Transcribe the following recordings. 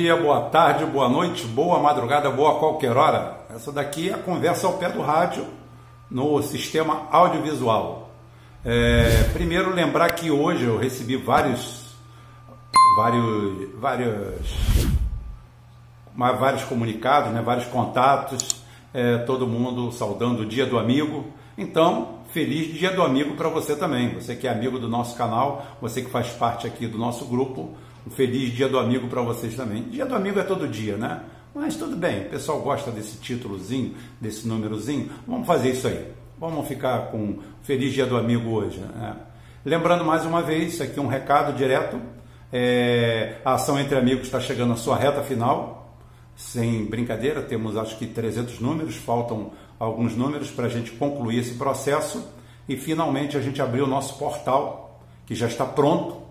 Dia, boa tarde, boa noite, boa madrugada, boa qualquer hora. Essa daqui é a conversa ao pé do rádio no sistema audiovisual. É, primeiro lembrar que hoje eu recebi vários, vários, vários, vários comunicados, né, vários contatos, é, todo mundo saudando o Dia do Amigo. Então, feliz Dia do Amigo para você também. Você que é amigo do nosso canal, você que faz parte aqui do nosso grupo. Um feliz dia do amigo para vocês também. Dia do amigo é todo dia, né? Mas tudo bem, o pessoal gosta desse títulozinho, desse númerozinho. Vamos fazer isso aí. Vamos ficar com feliz dia do amigo hoje. Né? Lembrando mais uma vez, aqui um recado direto. É, a ação entre amigos está chegando à sua reta final. Sem brincadeira, temos acho que 300 números, faltam alguns números para a gente concluir esse processo e finalmente a gente abriu o nosso portal, que já está pronto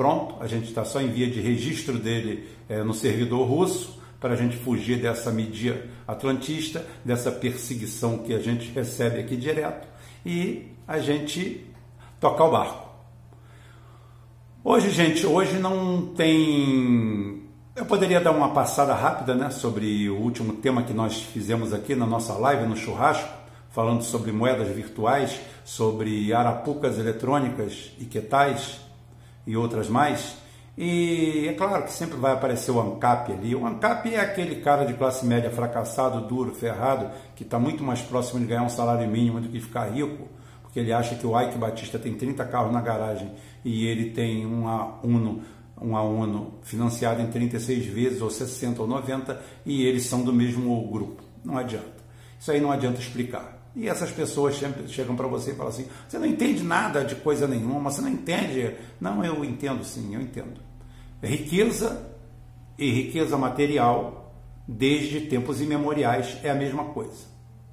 pronto, a gente está só em via de registro dele é, no servidor russo, para a gente fugir dessa mídia atlantista, dessa perseguição que a gente recebe aqui direto e a gente tocar o barco. Hoje, gente, hoje não tem. Eu poderia dar uma passada rápida né, sobre o último tema que nós fizemos aqui na nossa live, no churrasco, falando sobre moedas virtuais, sobre arapucas eletrônicas e quetais e outras mais. E é claro que sempre vai aparecer o ANCAP ali. O ANCAP é aquele cara de classe média fracassado, duro, ferrado, que está muito mais próximo de ganhar um salário mínimo do que ficar rico, porque ele acha que o Ike Batista tem 30 carros na garagem e ele tem uma Uno, uma Uno financiada em 36 vezes, ou 60 ou 90, e eles são do mesmo grupo. Não adianta. Isso aí não adianta explicar. E essas pessoas chegam para você e falam assim: você não entende nada de coisa nenhuma, você não entende. Não, eu entendo sim, eu entendo. Riqueza e riqueza material, desde tempos imemoriais, é a mesma coisa.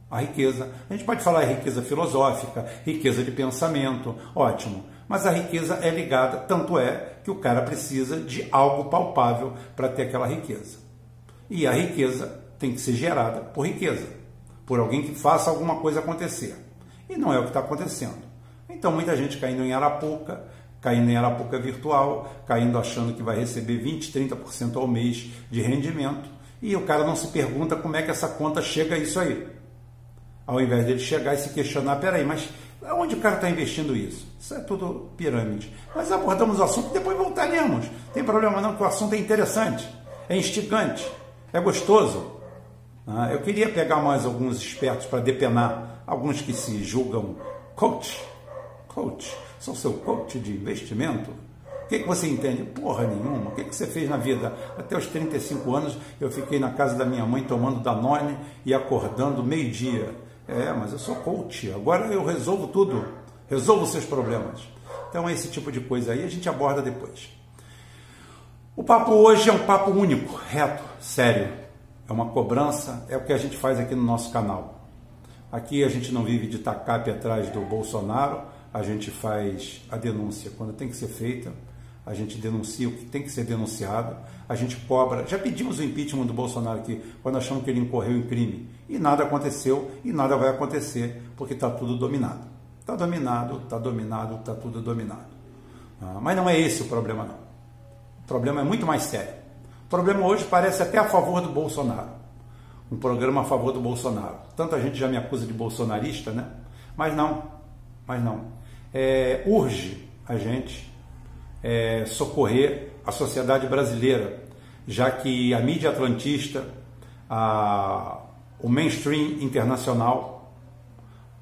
A riqueza, a gente pode falar riqueza filosófica, riqueza de pensamento, ótimo, mas a riqueza é ligada, tanto é que o cara precisa de algo palpável para ter aquela riqueza. E a riqueza tem que ser gerada por riqueza por alguém que faça alguma coisa acontecer. E não é o que está acontecendo. Então, muita gente caindo em Arapuca, caindo em Arapuca virtual, caindo achando que vai receber 20, 30% ao mês de rendimento, e o cara não se pergunta como é que essa conta chega a isso aí. Ao invés dele chegar e se questionar, peraí, mas onde o cara está investindo isso? Isso é tudo pirâmide. Nós abordamos o assunto e depois voltaremos. Tem problema não, que o assunto é interessante, é instigante, é gostoso. Ah, eu queria pegar mais alguns espertos para depenar, alguns que se julgam coach. Coach, sou seu coach de investimento? O que, que você entende? Porra nenhuma. O que, que você fez na vida? Até os 35 anos eu fiquei na casa da minha mãe tomando Danone e acordando meio-dia. É, mas eu sou coach. Agora eu resolvo tudo. Resolvo seus problemas. Então, esse tipo de coisa aí a gente aborda depois. O papo hoje é um papo único, reto, sério é uma cobrança, é o que a gente faz aqui no nosso canal. Aqui a gente não vive de tacape atrás do Bolsonaro, a gente faz a denúncia quando tem que ser feita, a gente denuncia o que tem que ser denunciado, a gente cobra. Já pedimos o impeachment do Bolsonaro aqui, quando achamos que ele incorreu em crime, e nada aconteceu e nada vai acontecer, porque está tudo dominado. Está dominado, está dominado, está tudo dominado. Ah, mas não é esse o problema, não. O problema é muito mais sério. O problema hoje parece até a favor do Bolsonaro. Um programa a favor do Bolsonaro. Tanta gente já me acusa de bolsonarista, né? Mas não, mas não. É, urge a gente é, socorrer a sociedade brasileira, já que a mídia atlantista, a, o mainstream internacional,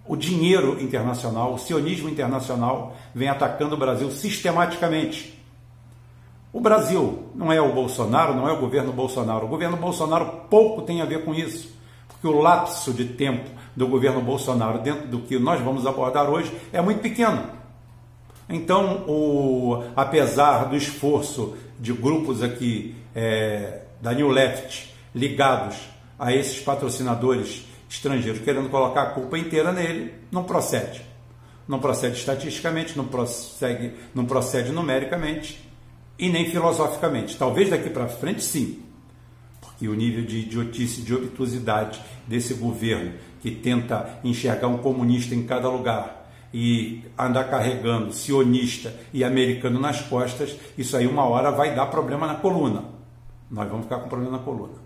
o dinheiro internacional, o sionismo internacional vem atacando o Brasil sistematicamente o Brasil não é o Bolsonaro, não é o governo Bolsonaro. O governo Bolsonaro pouco tem a ver com isso, porque o lapso de tempo do governo Bolsonaro dentro do que nós vamos abordar hoje é muito pequeno. Então, o, apesar do esforço de grupos aqui é, da New Left ligados a esses patrocinadores estrangeiros querendo colocar a culpa inteira nele, não procede. Não procede estatisticamente, não procede, não procede numericamente e nem filosoficamente. Talvez daqui para frente sim, porque o nível de idiotice, de obtusidade desse governo que tenta enxergar um comunista em cada lugar e andar carregando sionista e americano nas costas, isso aí uma hora vai dar problema na coluna. Nós vamos ficar com problema na coluna.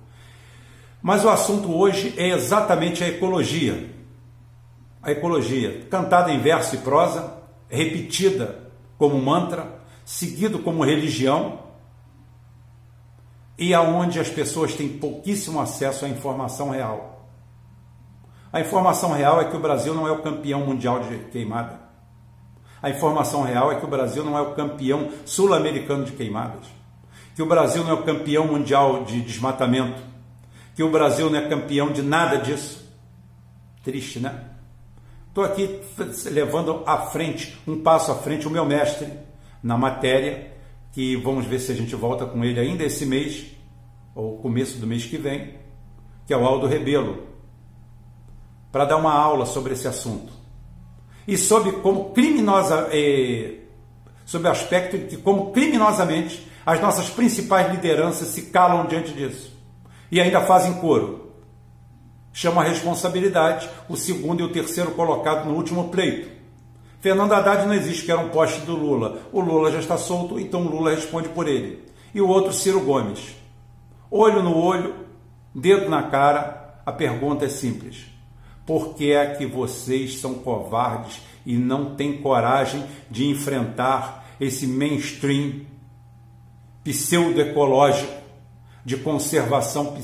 Mas o assunto hoje é exatamente a ecologia. A ecologia, cantada em verso e prosa, repetida como mantra, seguido como religião, e aonde as pessoas têm pouquíssimo acesso à informação real. A informação real é que o Brasil não é o campeão mundial de queimada. A informação real é que o Brasil não é o campeão sul-americano de queimadas. Que o Brasil não é o campeão mundial de desmatamento. Que o Brasil não é campeão de nada disso. Triste, né? Estou aqui levando à frente, um passo à frente, o meu mestre na matéria, que vamos ver se a gente volta com ele ainda esse mês, ou começo do mês que vem, que é o Aldo Rebelo, para dar uma aula sobre esse assunto. E sobre como criminosa, eh, sobre o aspecto de como criminosamente as nossas principais lideranças se calam diante disso. E ainda fazem coro. Chama a responsabilidade o segundo e o terceiro colocado no último pleito. Fernando Haddad não existe, que era um poste do Lula. O Lula já está solto, então o Lula responde por ele. E o outro, Ciro Gomes. Olho no olho, dedo na cara, a pergunta é simples. Por que é que vocês são covardes e não têm coragem de enfrentar esse mainstream pseudo-ecológico de conservação,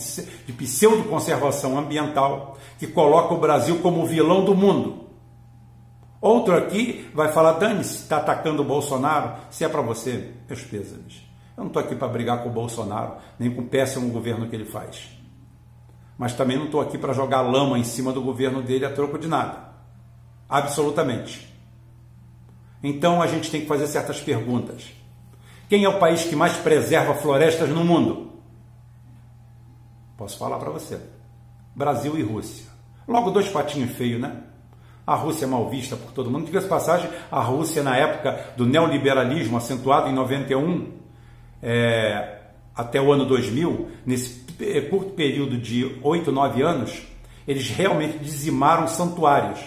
de pseudo-conservação ambiental que coloca o Brasil como vilão do mundo? Outro aqui vai falar, dane-se, está atacando o Bolsonaro, se é para você, meus pêsames. Eu não estou aqui para brigar com o Bolsonaro, nem com o péssimo governo que ele faz mas também não estou aqui para jogar lama em cima do governo dele a troco de nada. Absolutamente. Então a gente tem que fazer certas perguntas. Quem é o país que mais preserva florestas no mundo? Posso falar para você. Brasil e Rússia. Logo dois patinhos feios, né? A Rússia é mal vista por todo mundo. Diga-se passagem, a Rússia, na época do neoliberalismo, acentuado em 91, é, até o ano 2000, nesse curto período de 8, 9 anos, eles realmente dizimaram santuários.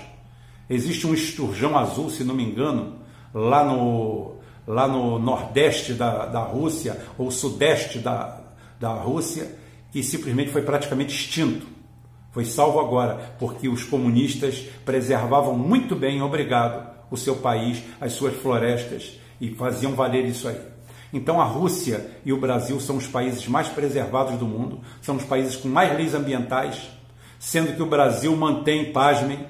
Existe um esturjão azul, se não me engano, lá no, lá no nordeste da, da Rússia, ou sudeste da, da Rússia, que simplesmente foi praticamente extinto. Foi salvo agora, porque os comunistas preservavam muito bem, obrigado, o seu país, as suas florestas, e faziam valer isso aí. Então a Rússia e o Brasil são os países mais preservados do mundo, são os países com mais leis ambientais, sendo que o Brasil mantém, pasmem,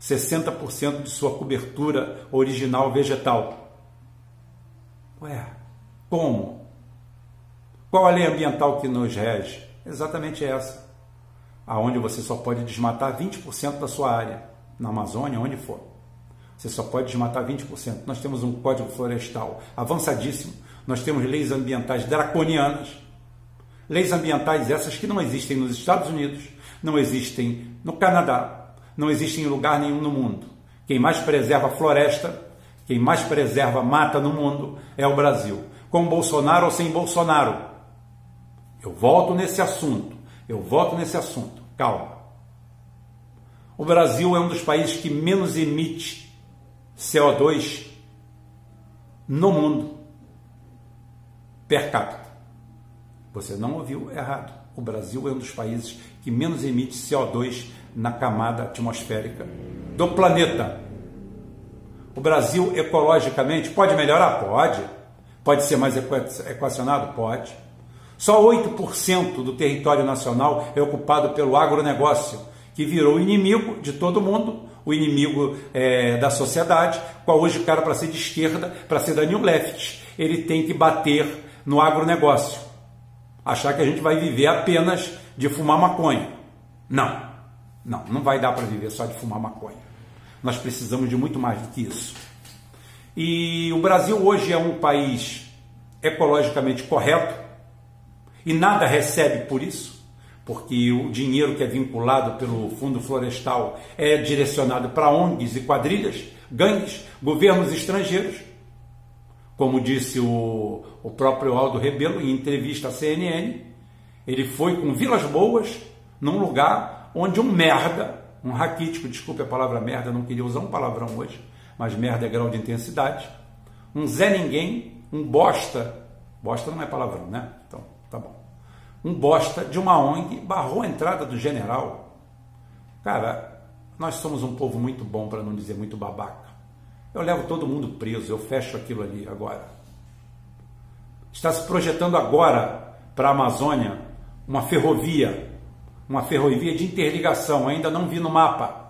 60% de sua cobertura original vegetal. Ué, como? Qual a lei ambiental que nos rege? Exatamente essa. Aonde você só pode desmatar 20% da sua área, na Amazônia, onde for. Você só pode desmatar 20%. Nós temos um código florestal avançadíssimo nós temos leis ambientais draconianas, leis ambientais essas que não existem nos Estados Unidos, não existem no Canadá, não existem em lugar nenhum no mundo. Quem mais preserva floresta, quem mais preserva mata no mundo é o Brasil. Com Bolsonaro ou sem Bolsonaro. Eu volto nesse assunto. Eu volto nesse assunto. Calma. O Brasil é um dos países que menos emite CO2 no mundo per capita. Você não ouviu errado. O Brasil é um dos países que menos emite CO2 na camada atmosférica do planeta. O Brasil, ecologicamente, pode melhorar? Pode. Pode ser mais equacionado? Pode. Só 8% do território nacional é ocupado pelo agronegócio, que virou inimigo de todo mundo, o inimigo é, da sociedade, qual hoje o cara, para ser de esquerda, para ser da New Left, ele tem que bater no agronegócio. Achar que a gente vai viver apenas de fumar maconha. Não, não, não vai dar para viver só de fumar maconha. Nós precisamos de muito mais do que isso. E o Brasil hoje é um país ecologicamente correto e nada recebe por isso, porque o dinheiro que é vinculado pelo Fundo Florestal é direcionado para ONGs e quadrilhas, gangues, governos estrangeiros como disse o, o próprio Aldo Rebelo em entrevista à CNN, ele foi com Vilas Boas num lugar onde um merda, um raquítico, desculpe a palavra merda, não queria usar um palavrão hoje, mas merda é grau de intensidade, um Zé Ninguém, um bosta, bosta não é palavrão, né? Então. Um bosta de uma ONG barrou a entrada do general. Cara, nós somos um povo muito bom, para não dizer muito babaca. Eu levo todo mundo preso, eu fecho aquilo ali agora. Está se projetando agora para a Amazônia uma ferrovia, uma ferrovia de interligação, ainda não vi no mapa.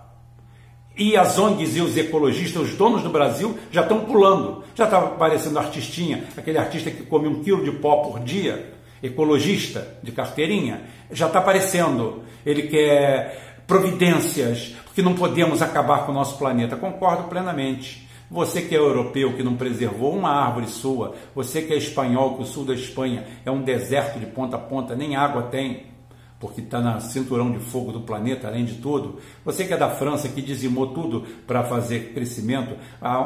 E as ONGs e os ecologistas, os donos do Brasil, já estão pulando. Já está aparecendo artistinha, aquele artista que come um quilo de pó por dia, ecologista de carteirinha, já está aparecendo. Ele quer providências, porque não podemos acabar com o nosso planeta. Concordo plenamente. Você que é europeu, que não preservou uma árvore sua, você que é espanhol, que o sul da Espanha é um deserto de ponta a ponta, nem água tem porque está na cinturão de fogo do planeta, além de tudo. Você que é da França, que dizimou tudo para fazer crescimento,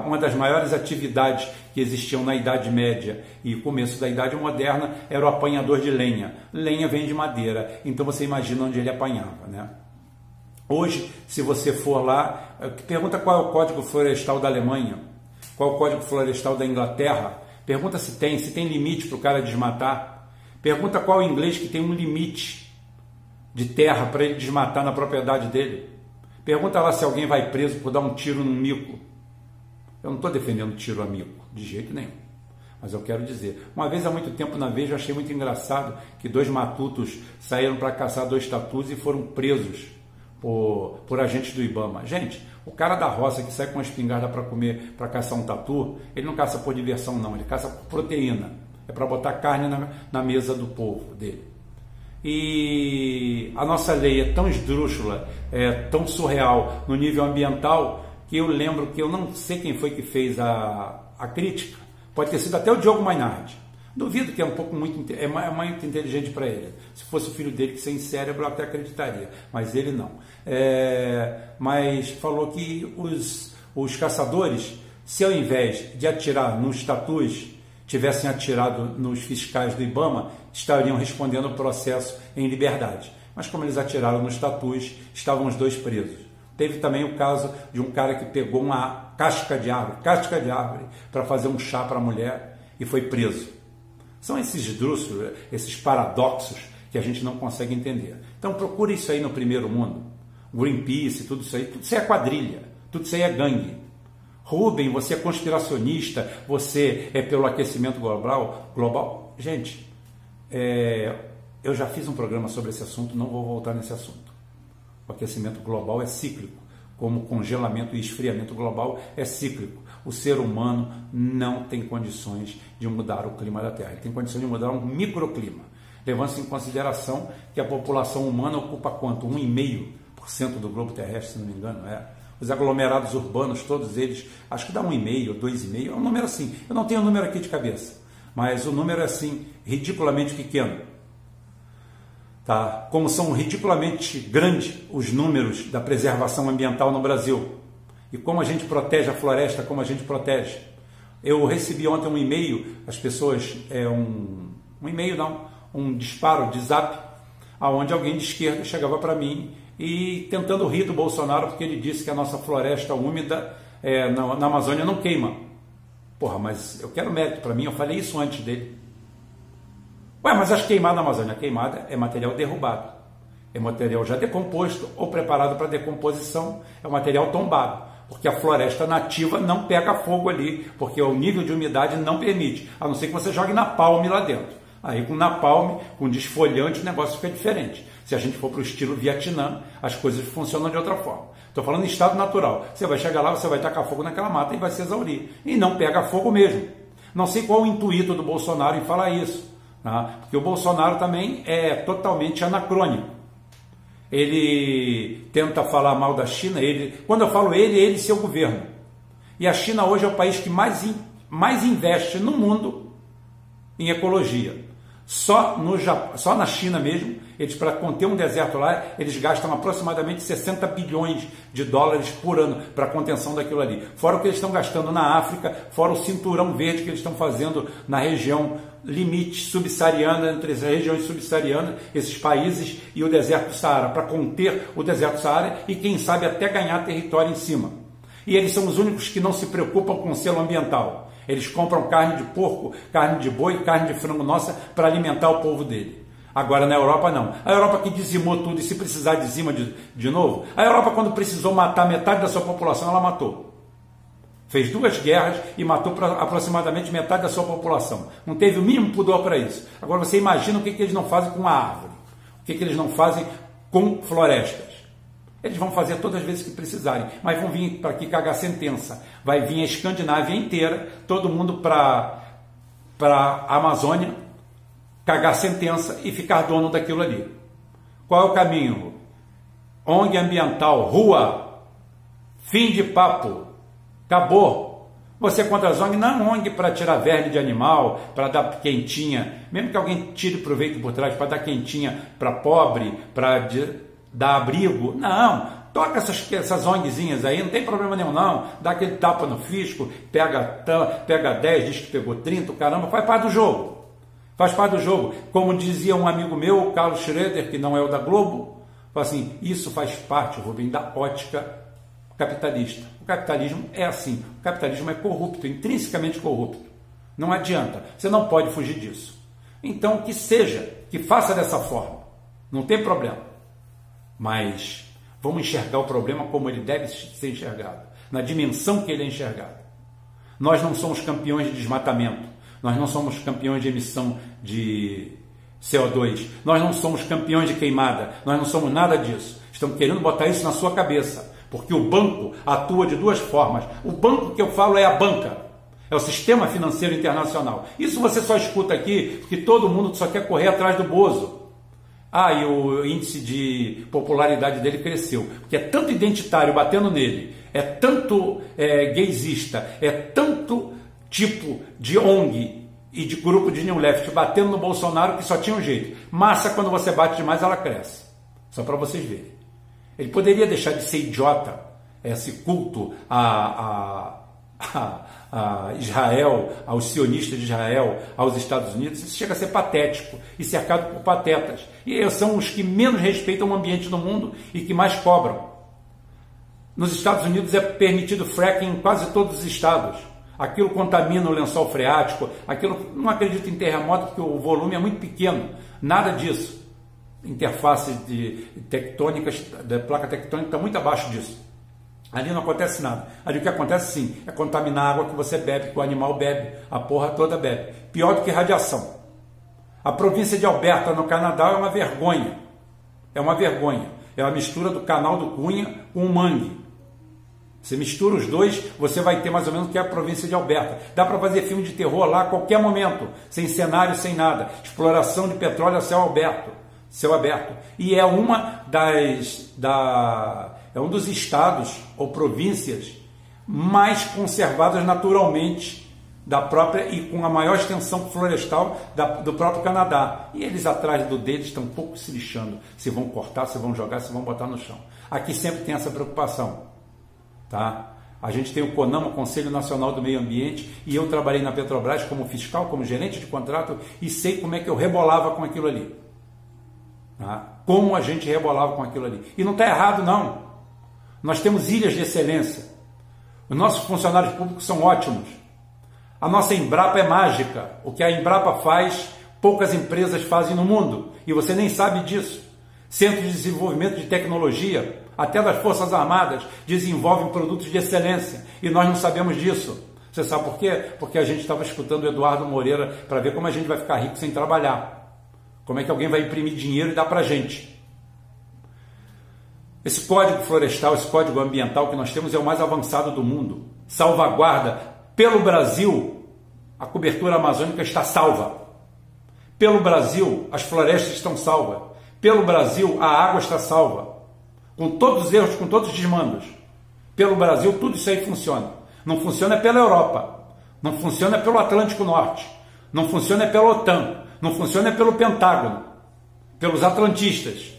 uma das maiores atividades que existiam na Idade Média e começo da Idade Moderna era o apanhador de lenha. Lenha vem de madeira, então você imagina onde ele apanhava, né? Hoje, se você for lá, eh, pergunta qual é o código florestal da Alemanha, qual é o código florestal da Inglaterra, pergunta se tem, se tem limite para o cara desmatar, pergunta qual é o inglês que tem um limite de terra para ele desmatar na propriedade dele. Pergunta lá se alguém vai preso por dar um tiro num mico. Eu não estou defendendo tiro a mico, de jeito nenhum. Mas eu quero dizer, uma vez há muito tempo na Veja, achei muito engraçado que dois matutos saíram para caçar dois tatus e foram presos por, por agentes do Ibama. Gente, o cara da roça que sai com uma espingarda para comer, para caçar um tatu, ele não caça por diversão, não, ele caça por proteína. É para botar carne na, na mesa do povo dele e a nossa lei é tão esdrúxula, é tão surreal no nível ambiental, que eu lembro que eu não sei quem foi que fez a, a crítica, pode ter sido até o Diogo Mainardi. Duvido que é um pouco muito, é, é muito inteligente para ele. Se fosse o filho dele que sem cérebro, eu até acreditaria, mas ele não. É, mas falou que os, os caçadores, se ao invés de atirar nos tatus, tivessem atirado nos fiscais do Ibama, estariam respondendo o processo em liberdade. Mas como eles atiraram nos tatus, estavam os dois presos. Teve também o caso de um cara que pegou uma casca de árvore, casca de árvore, para fazer um chá para a mulher e foi preso. São esses drúxulos, esses paradoxos que a gente não consegue entender. Então procure isso aí no primeiro mundo. Greenpeace, tudo isso aí, tudo isso aí é quadrilha, tudo isso aí é gangue. Rubem, você é conspiracionista, você é pelo aquecimento global. global. Gente, é, eu já fiz um programa sobre esse assunto, não vou voltar nesse assunto. O aquecimento global é cíclico, como congelamento e esfriamento global é cíclico. O ser humano não tem condições de mudar o clima da Terra, ele tem condições de mudar um microclima. Levando-se em consideração que a população humana ocupa quanto? 1,5% do globo terrestre, se não me engano, é. Os aglomerados urbanos, todos eles, acho que dá 1,5 ou 2,5, é um número assim. Eu não tenho o número aqui de cabeça mas o número é assim, ridiculamente pequeno. Tá? Como são ridiculamente grandes os números da preservação ambiental no Brasil. E como a gente protege a floresta, como a gente protege. Eu recebi ontem um e-mail, as pessoas, é um, um e-mail não, um disparo de zap, aonde alguém de esquerda chegava para mim e tentando rir do Bolsonaro porque ele disse que a nossa floresta úmida é, na, na Amazônia não queima. Porra, mas eu quero mérito para mim, eu falei isso antes dele. Ué, mas as queimadas na Amazônia, queimada é material derrubado. É material já decomposto ou preparado para decomposição, é um material tombado. Porque a floresta nativa não pega fogo ali, porque o nível de umidade não permite, a não ser que você jogue napalm lá dentro. Aí com napalm, com desfolhante, o negócio fica diferente. Se a gente for para o estilo Vietnã, as coisas funcionam de outra forma. Estou falando em estado natural. Você vai chegar lá, você vai tacar fogo naquela mata e vai se exaurir. E não pega fogo mesmo. Não sei qual o intuito do Bolsonaro em falar isso. Tá? Porque o Bolsonaro também é totalmente anacrônico. Ele tenta falar mal da China. Ele, quando eu falo ele, ele e seu governo. E a China hoje é o país que mais, mais investe no mundo em ecologia. Só, no, só na China mesmo, eles para conter um deserto lá, eles gastam aproximadamente 60 bilhões de dólares por ano para contenção daquilo ali. Fora o que eles estão gastando na África, fora o cinturão verde que eles estão fazendo na região limite subsaariana, entre as regiões subsaarianas, esses países e o deserto do Saara, para conter o deserto do Saara e quem sabe até ganhar território em cima. E eles são os únicos que não se preocupam com o selo ambiental. Eles compram carne de porco, carne de boi, carne de frango nossa para alimentar o povo dele. Agora na Europa não. A Europa que dizimou tudo e se precisar dizima de, de novo. A Europa quando precisou matar metade da sua população, ela matou. Fez duas guerras e matou aproximadamente metade da sua população. Não teve o mínimo pudor para isso. Agora você imagina o que, que eles não fazem com a árvore. O que, que eles não fazem com florestas. Eles vão fazer todas as vezes que precisarem, mas vão vir para aqui cagar sentença. Vai vir a Escandinávia inteira, todo mundo para a Amazônia, cagar sentença e ficar dono daquilo ali. Qual é o caminho? ONG ambiental, rua, fim de papo, acabou. Você é contra as ONG, não ONG para tirar verme de animal, para dar quentinha, mesmo que alguém tire proveito por trás, para dar quentinha para pobre, para dar abrigo. Não, toca essas, essas ONGzinhas aí, não tem problema nenhum não. Dá aquele tapa no fisco, pega, pega 10, diz que pegou 30, caramba, faz parte do jogo. Faz parte do jogo. Como dizia um amigo meu, Carlos Schroeder, que não é o da Globo, fala assim, isso faz parte, Rubem, da ótica capitalista. O capitalismo é assim. O capitalismo é corrupto, intrinsecamente corrupto. Não adianta. Você não pode fugir disso. Então, que seja, que faça dessa forma. Não tem problema. Mas vamos enxergar o problema como ele deve ser enxergado, na dimensão que ele é enxergado. Nós não somos campeões de desmatamento, nós não somos campeões de emissão de CO2, nós não somos campeões de queimada, nós não somos nada disso. Estão querendo botar isso na sua cabeça, porque o banco atua de duas formas. O banco que eu falo é a banca, é o sistema financeiro internacional. Isso você só escuta aqui porque todo mundo só quer correr atrás do Bozo. Ah, e o índice de popularidade dele cresceu. Porque é tanto identitário batendo nele, é tanto é, gaysista, é tanto tipo de ONG e de grupo de New Left batendo no Bolsonaro que só tinha um jeito. Massa, quando você bate demais, ela cresce. Só para vocês verem. Ele poderia deixar de ser idiota, esse culto a, a, a a Israel, aos sionistas de Israel, aos Estados Unidos, isso chega a ser patético e cercado por patetas. E são os que menos respeitam o ambiente no mundo e que mais cobram. Nos Estados Unidos é permitido fracking em quase todos os estados. Aquilo contamina o lençol freático, aquilo não acredito em terremoto porque o volume é muito pequeno, nada disso. Interface de tectônicas, da placa tectônica está muito abaixo disso. Ali não acontece nada. Ali o que acontece sim é contaminar a água que você bebe, que o animal bebe, a porra toda bebe. Pior do que radiação. A província de Alberta, no Canadá, é uma vergonha. É uma vergonha. É a mistura do canal do Cunha com o mangue. Você mistura os dois, você vai ter mais ou menos o que é a província de Alberta. Dá para fazer filme de terror lá a qualquer momento, sem cenário, sem nada. Exploração de petróleo a céu aberto. Céu aberto. E é uma das. Da, é um dos estados ou províncias mais conservadas naturalmente da própria e com a maior extensão florestal da, do próprio Canadá. E eles atrás do deles estão um pouco se lixando se vão cortar, se vão jogar, se vão botar no chão. Aqui sempre tem essa preocupação, tá? A gente tem o CONAMA, Conselho Nacional do Meio Ambiente, e eu trabalhei na Petrobras como fiscal, como gerente de contrato, e sei como é que eu rebolava com aquilo ali. Tá? Como a gente rebolava com aquilo ali. E não está errado, não. Nós temos ilhas de excelência. Os nossos funcionários públicos são ótimos. A nossa Embrapa é mágica. O que a Embrapa faz, poucas empresas fazem no mundo. E você nem sabe disso. Centros de desenvolvimento de tecnologia, até das Forças Armadas, desenvolvem produtos de excelência. E nós não sabemos disso. Você sabe por quê? Porque a gente estava escutando o Eduardo Moreira para ver como a gente vai ficar rico sem trabalhar. Como é que alguém vai imprimir dinheiro e dar para a gente? Esse código florestal, esse código ambiental que nós temos é o mais avançado do mundo. Salvaguarda pelo Brasil, a cobertura amazônica está salva. Pelo Brasil, as florestas estão salvas. Pelo Brasil, a água está salva. Com todos os erros, com todos os desmandos. Pelo Brasil, tudo isso aí funciona. Não funciona pela Europa. Não funciona pelo Atlântico Norte. Não funciona pela OTAN. Não funciona pelo Pentágono. Pelos atlantistas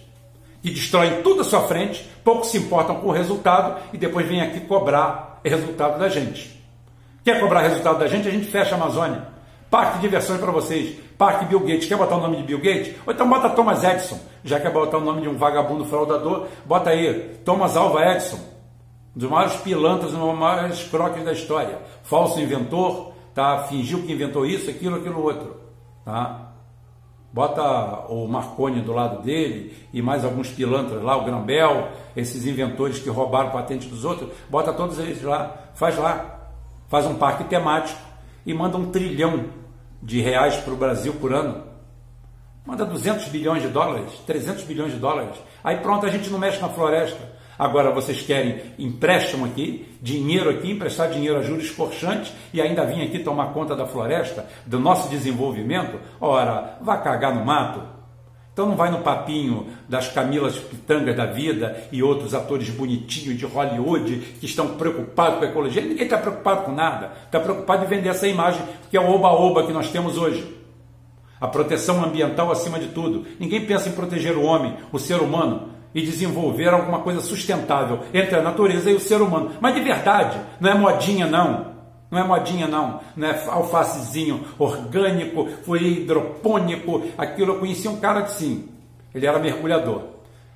que destroem tudo à sua frente, pouco se importam com o resultado e depois vêm aqui cobrar resultado da gente. Quer cobrar resultado da gente? A gente fecha a Amazônia. Parque de diversões para vocês. Parque Bill Gates. Quer botar o nome de Bill Gates? Ou então bota Thomas Edison. Já quer botar o nome de um vagabundo fraudador, bota aí Thomas Alva Edison. Um dos maiores pilantras, um dos maiores croques da história. Falso inventor, tá? fingiu que inventou isso, aquilo, aquilo outro. Tá? Bota o Marconi do lado dele e mais alguns pilantras lá, o Grambel, esses inventores que roubaram patente dos outros, bota todos eles lá, faz lá, faz um parque temático e manda um trilhão de reais para o Brasil por ano. Manda 200 bilhões de dólares, 300 bilhões de dólares. Aí pronto, a gente não mexe na floresta. Agora vocês querem empréstimo aqui, dinheiro aqui, emprestar dinheiro a juros corchantes e ainda vir aqui tomar conta da floresta, do nosso desenvolvimento? Ora, vá cagar no mato. Então não vai no papinho das Camilas Pitangas da vida e outros atores bonitinhos de Hollywood que estão preocupados com a ecologia. Ninguém está preocupado com nada. Está preocupado em vender essa imagem que é o oba-oba que nós temos hoje. A proteção ambiental acima de tudo. Ninguém pensa em proteger o homem, o ser humano e desenvolver alguma coisa sustentável entre a natureza e o ser humano. Mas de verdade, não é modinha não. Não é modinha não, não é alfacezinho orgânico, foi hidropônico, aquilo eu conheci um cara que sim, ele era mergulhador.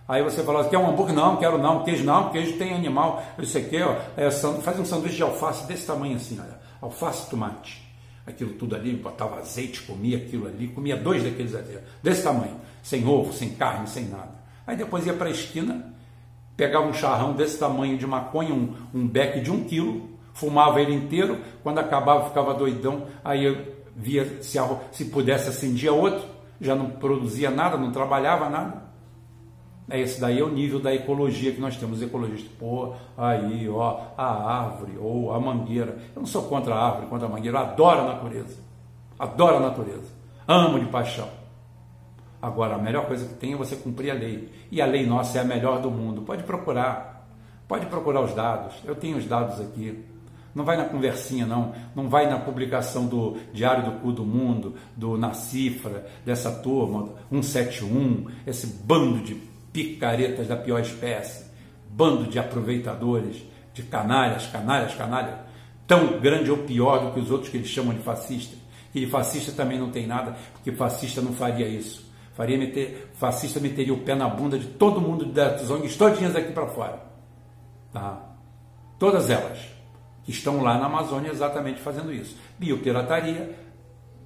Aí você fala, quer um hambúrguer? Não, quero não, queijo não, queijo tem animal, isso aqui, ó, é, faz um sanduíche de alface desse tamanho assim, olha, alface tomate. Aquilo tudo ali, botava azeite, comia aquilo ali, comia dois daqueles ali, desse tamanho, sem ovo, sem carne, sem nada. Aí depois ia para a esquina, pegava um charrão desse tamanho de maconha, um, um beck de um quilo, fumava ele inteiro, quando acabava ficava doidão, aí eu via se, se pudesse acendia outro, já não produzia nada, não trabalhava nada. É esse daí é o nível da ecologia que nós temos, ecologistas. Pô, aí, ó, a árvore ou a mangueira. Eu não sou contra a árvore, contra a mangueira, eu adoro a natureza. Adoro a natureza. Amo de paixão. Agora, a melhor coisa que tem é você cumprir a lei. E a lei nossa é a melhor do mundo. Pode procurar. Pode procurar os dados. Eu tenho os dados aqui. Não vai na conversinha, não. Não vai na publicação do Diário do Cu do Mundo, do Na Cifra, dessa turma, 171, esse bando de picaretas da pior espécie, bando de aproveitadores, de canalhas, canalhas, canalhas, tão grande ou pior do que os outros que eles chamam de fascistas. E fascista também não tem nada, porque fascista não faria isso faria meter, fascista meteria o pé na bunda de todo mundo das ONGs todinhas aqui para fora. Tá? Todas elas que estão lá na Amazônia exatamente fazendo isso. Biopirataria,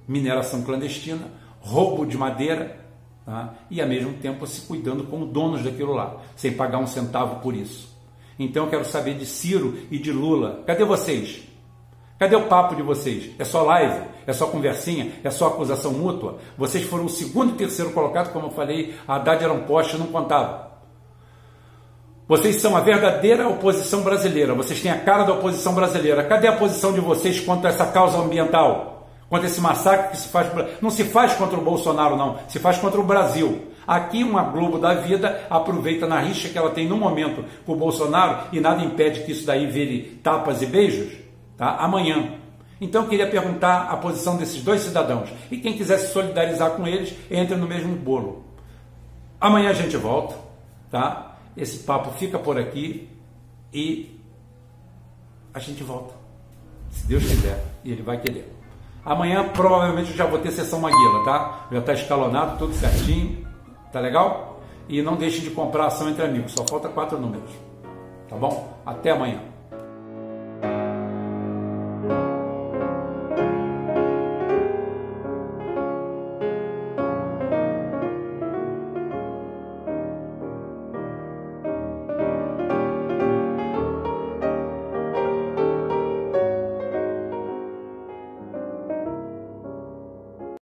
mineração clandestina, roubo de madeira tá? e ao mesmo tempo se cuidando como donos daquilo lá, sem pagar um centavo por isso. Então eu quero saber de Ciro e de Lula. Cadê vocês? Cadê o papo de vocês? É só live? É só conversinha? É só acusação mútua? Vocês foram o segundo e terceiro colocado, como eu falei, a Haddad era um poste, não contava. Vocês são a verdadeira oposição brasileira. Vocês têm a cara da oposição brasileira. Cadê a posição de vocês contra essa causa ambiental? Contra esse massacre que se faz. Não se faz contra o Bolsonaro, não. Se faz contra o Brasil. Aqui, uma Globo da vida aproveita na rixa que ela tem no momento com o Bolsonaro e nada impede que isso daí vire tapas e beijos tá? amanhã. Então eu queria perguntar a posição desses dois cidadãos. E quem quiser se solidarizar com eles, entre no mesmo bolo. Amanhã a gente volta, tá? Esse papo fica por aqui e a gente volta. Se Deus quiser, e Ele vai querer. Amanhã provavelmente eu já vou ter sessão Maguila, tá? Já está escalonado, tudo certinho. Tá legal? E não deixe de comprar ação entre amigos, só falta quatro números. Tá bom? Até amanhã.